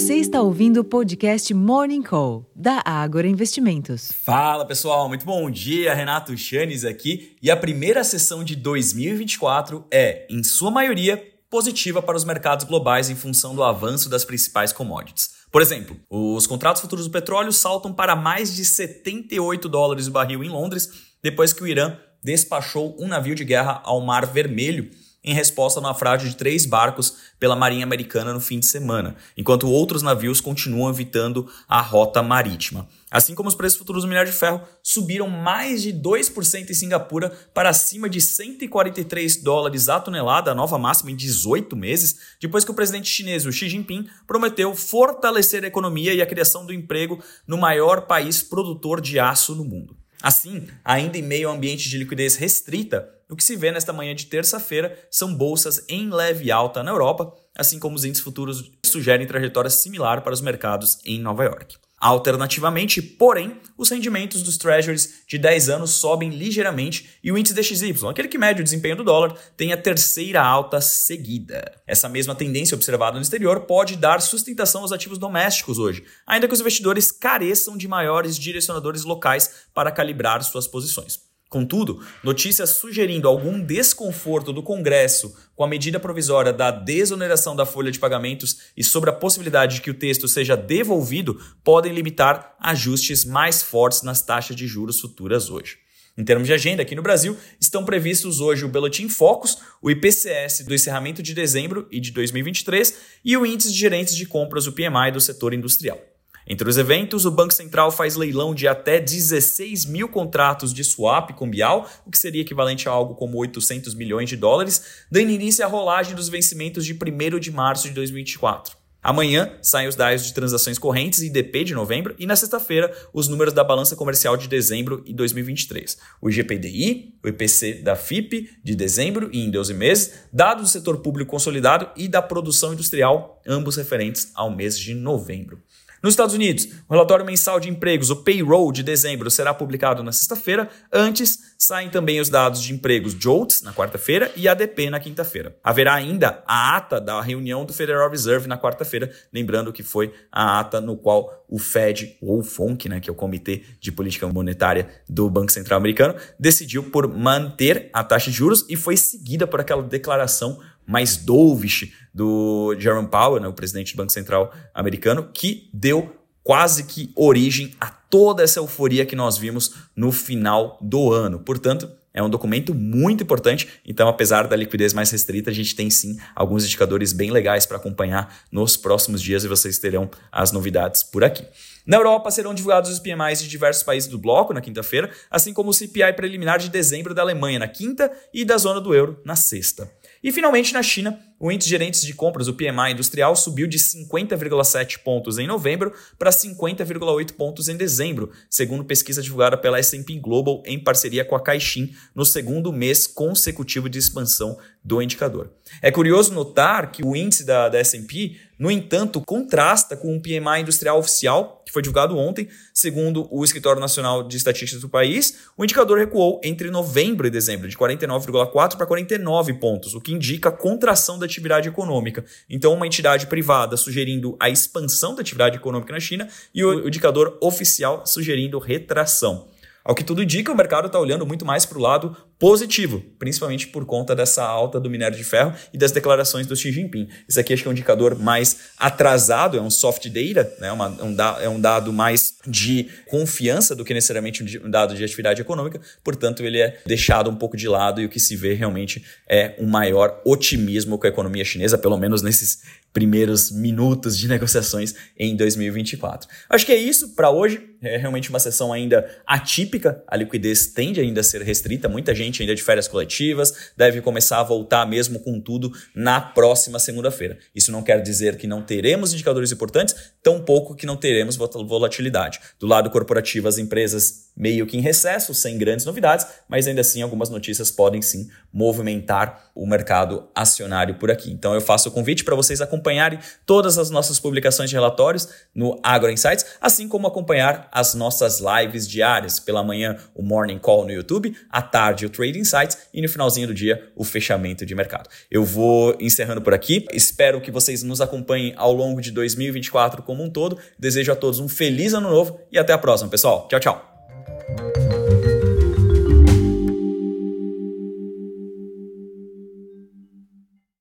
Você está ouvindo o podcast Morning Call, da Ágora Investimentos. Fala pessoal, muito bom dia. Renato Chanes aqui. E a primeira sessão de 2024 é, em sua maioria, positiva para os mercados globais em função do avanço das principais commodities. Por exemplo, os contratos futuros do petróleo saltam para mais de 78 dólares o barril em Londres, depois que o Irã despachou um navio de guerra ao Mar Vermelho em resposta ao naufrágio de três barcos pela Marinha Americana no fim de semana, enquanto outros navios continuam evitando a rota marítima. Assim como os preços futuros do minério de ferro subiram mais de 2% em Singapura para acima de 143 dólares a tonelada, a nova máxima em 18 meses, depois que o presidente chinês Xi Jinping prometeu fortalecer a economia e a criação do emprego no maior país produtor de aço no mundo. Assim, ainda em meio a ambiente de liquidez restrita, o que se vê nesta manhã de terça-feira são bolsas em leve alta na Europa, assim como os índices futuros sugerem trajetória similar para os mercados em Nova York. Alternativamente, porém, os rendimentos dos treasuries de 10 anos sobem ligeiramente e o índice DXY, aquele que mede o desempenho do dólar, tem a terceira alta seguida. Essa mesma tendência observada no exterior pode dar sustentação aos ativos domésticos hoje, ainda que os investidores careçam de maiores direcionadores locais para calibrar suas posições. Contudo, notícias sugerindo algum desconforto do Congresso com a medida provisória da desoneração da folha de pagamentos e sobre a possibilidade de que o texto seja devolvido podem limitar ajustes mais fortes nas taxas de juros futuras hoje. Em termos de agenda, aqui no Brasil, estão previstos hoje o Boletim Focus, o IPCS do encerramento de dezembro e de 2023 e o Índice de Gerentes de Compras, o PMI, do setor industrial. Entre os eventos, o Banco Central faz leilão de até 16 mil contratos de swap cambial, o que seria equivalente a algo como 800 milhões de dólares, dando início à rolagem dos vencimentos de 1 de março de 2024. Amanhã saem os dados de transações correntes e IDP de novembro e na sexta-feira os números da balança comercial de dezembro de 2023. O IGPDI, o IPC da FIP de dezembro e em 12 meses, dados do setor público consolidado e da produção industrial, ambos referentes ao mês de novembro. Nos Estados Unidos, o relatório mensal de empregos, o payroll de dezembro, será publicado na sexta-feira. Antes, saem também os dados de empregos JOLTS na quarta-feira e ADP na quinta-feira. Haverá ainda a ata da reunião do Federal Reserve na quarta-feira, lembrando que foi a ata no qual o Fed, ou o FONC, né, que é o Comitê de Política Monetária do Banco Central Americano, decidiu por manter a taxa de juros e foi seguida por aquela declaração mais dovish do Jerome Powell, né, o presidente do Banco Central americano, que deu quase que origem a toda essa euforia que nós vimos no final do ano. Portanto, é um documento muito importante, então, apesar da liquidez mais restrita, a gente tem sim alguns indicadores bem legais para acompanhar nos próximos dias e vocês terão as novidades por aqui. Na Europa serão divulgados os PMIs de diversos países do bloco na quinta-feira, assim como o CPI preliminar de dezembro da Alemanha na quinta e da zona do euro na sexta. E finalmente na China, o índice de gerentes de compras, o PMI industrial, subiu de 50,7 pontos em novembro para 50,8 pontos em dezembro, segundo pesquisa divulgada pela S&P Global em parceria com a Caixin, no segundo mês consecutivo de expansão do indicador. É curioso notar que o índice da, da S&P, no entanto, contrasta com o PMI industrial oficial, que foi divulgado ontem, segundo o Escritório Nacional de Estatísticas do país, o indicador recuou entre novembro e dezembro, de 49,4 para 49 pontos, o que indica a contração da atividade econômica. Então, uma entidade privada sugerindo a expansão da atividade econômica na China e o indicador oficial sugerindo retração. Ao que tudo indica, o mercado está olhando muito mais para o lado positivo, principalmente por conta dessa alta do minério de ferro e das declarações do Xi Jinping. Isso aqui acho que é um indicador mais atrasado, é um soft data, né? Uma, um da, é um dado mais de confiança do que necessariamente um dado de atividade econômica, portanto, ele é deixado um pouco de lado e o que se vê realmente é um maior otimismo com a economia chinesa, pelo menos nesses primeiros minutos de negociações em 2024. Acho que é isso para hoje. É realmente uma sessão ainda atípica, a liquidez tende ainda a ser restrita, muita gente ainda de férias coletivas, deve começar a voltar mesmo com tudo na próxima segunda-feira. Isso não quer dizer que não teremos indicadores importantes, tampouco que não teremos volatilidade. Do lado corporativo, as empresas meio que em recesso, sem grandes novidades, mas ainda assim algumas notícias podem sim movimentar o mercado acionário por aqui. Então eu faço o convite para vocês acompanharem todas as nossas publicações de relatórios no Agro Insights, assim como acompanhar as nossas lives diárias. Pela manhã, o Morning Call no YouTube, à tarde, o Trading Insights e no finalzinho do dia o fechamento de mercado. Eu vou encerrando por aqui. Espero que vocês nos acompanhem ao longo de 2024 como um todo. Desejo a todos um feliz ano novo e até a próxima, pessoal. Tchau, tchau.